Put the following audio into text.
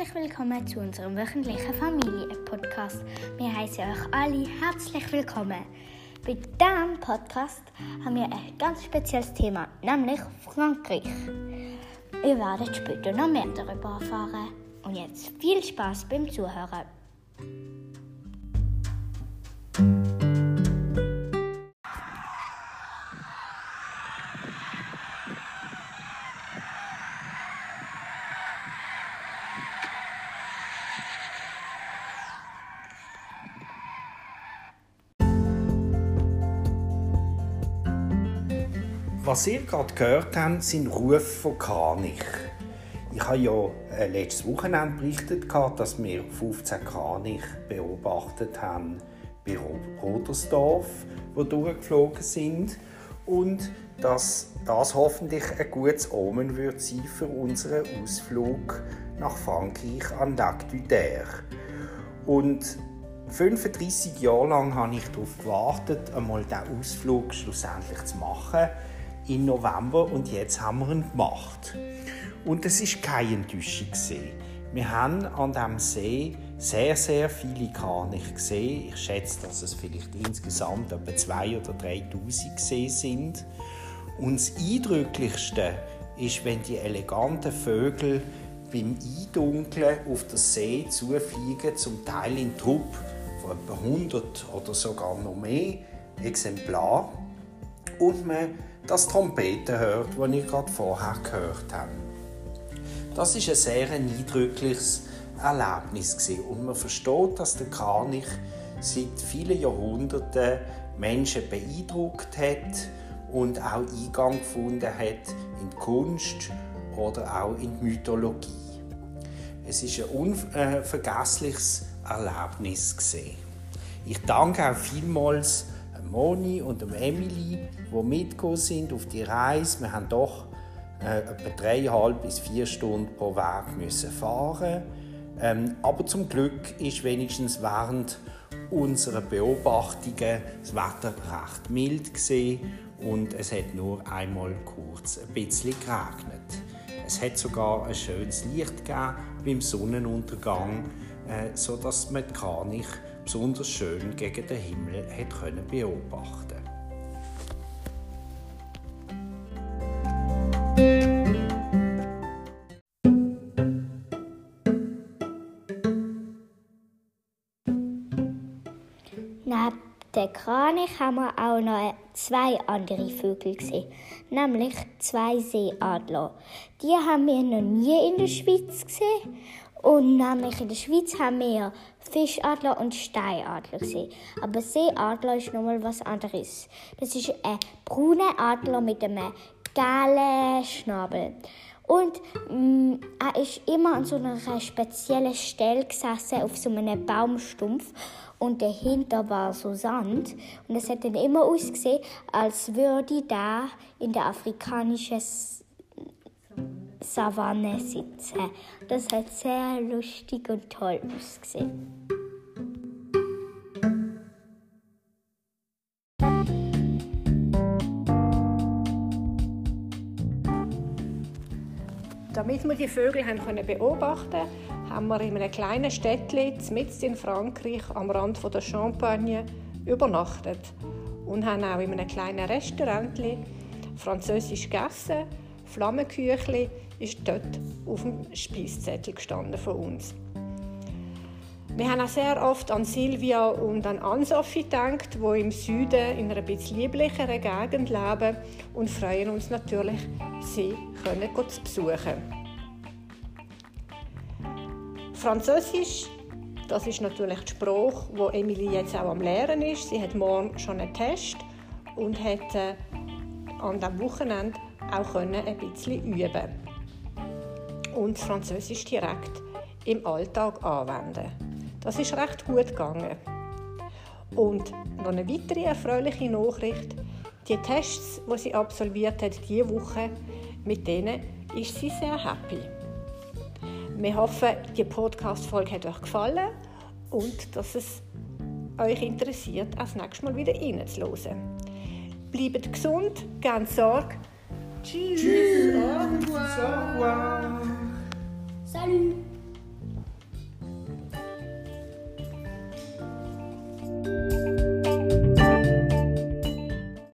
Herzlich willkommen zu unserem wöchentlichen Familien-Podcast. Wir heißen euch alle herzlich willkommen. Bei diesem Podcast haben wir ein ganz spezielles Thema, nämlich Frankreich. Ihr werdet später noch mehr darüber erfahren. Und jetzt viel Spaß beim Zuhören. Was ihr gerade gehört habt, sind Rufe von Kranich. Ich habe ja äh, letztes Wochenende berichtet, dass wir 15 Kranich beobachtet haben bei Rodersdorf, die durchgeflogen sind. Und dass das hoffentlich ein gutes Omen wird sein für unseren Ausflug nach Frankreich an Lac du Und 35 Jahre lang habe ich darauf gewartet, einmal diesen Ausflug schlussendlich zu machen im November und jetzt haben wir ihn gemacht. Und es ist keine Enttäuschung. Wir haben an diesem See sehr, sehr viele Kraniche gesehen. Ich schätze, dass es vielleicht insgesamt etwa 2.000 oder 3.000 gesehen sind. Und das Eindrücklichste ist, wenn die eleganten Vögel beim Eindunkeln auf den See zufliegen, zum Teil in Trupp von etwa 100 oder sogar noch mehr Exemplaren. Und man das Trompeten hört, das ich gerade vorher gehört habe. Das ist ein sehr eindrückliches Erlebnis und man versteht, dass der Kranich seit vielen Jahrhunderten Menschen beeindruckt hat und auch Eingang gefunden hat in die Kunst oder auch in die Mythologie. Es ist ein unvergessliches Erlebnis Ich danke auch vielmals Moni und Emily, die mitgekommen sind auf die Reise. Wir haben doch äh, etwa dreieinhalb bis vier Stunden pro Weg müssen fahren. Ähm, aber zum Glück ist wenigstens während unserer Beobachtungen das Wetter recht mild gesehen und es hat nur einmal kurz ein bisschen geregnet. Es hat sogar ein schönes Licht gegeben beim Sonnenuntergang, äh, so man die Kranich besonders schön gegen den Himmel hat können beobachten Neben der Kranich haben wir auch noch zwei andere Vögel gesehen, nämlich zwei Seeadler. Die haben wir noch nie in der Schweiz gesehen und nämlich in der Schweiz haben wir Fischadler und Steinadler gesehen. Aber Seeadler ist nochmal was anderes. Das ist ein brauner Adler mit einem gelben Schnabel. Und mh, mm, er ist immer an so einer speziellen Stelle gesessen, auf so einem Baumstumpf. Und dahinter war so Sand. Und es hat dann immer ausgesehen, als würde da in der afrikanischen Savanne sitzen. Das hat sehr lustig und toll ausgesehen. Damit wir die Vögel haben beobachten haben wir in einem kleinen Städtchen mitten in Frankreich am Rand der Champagne übernachtet und haben auch in einem kleinen Restaurant französisch gegessen. Flammenküchli ist dort auf dem Speiszettel gestanden von uns. Wir haben auch sehr oft an Silvia und an Ann-Sophie gedacht, die im Süden in einer etwas lieblicheren Gegend leben und freuen uns natürlich, sie können zu besuchen. Französisch, das ist natürlich die Sprache, wo Emily jetzt auch am Lernen ist. Sie hat morgen schon einen Test und hat äh, an diesem Wochenende auch ein bisschen üben und Französisch direkt im Alltag anwenden. Das ist recht gut gegangen. Und noch eine weitere erfreuliche Nachricht: Die Tests, die sie absolviert hat diese Woche, mit denen ist sie sehr happy. Wir hoffen, die Podcast-Folge hat euch gefallen und dass es euch interessiert, auch das nächste Mal wieder reinzuhören. Bleibt gesund, ganz Sorge. Tchuss, Salut.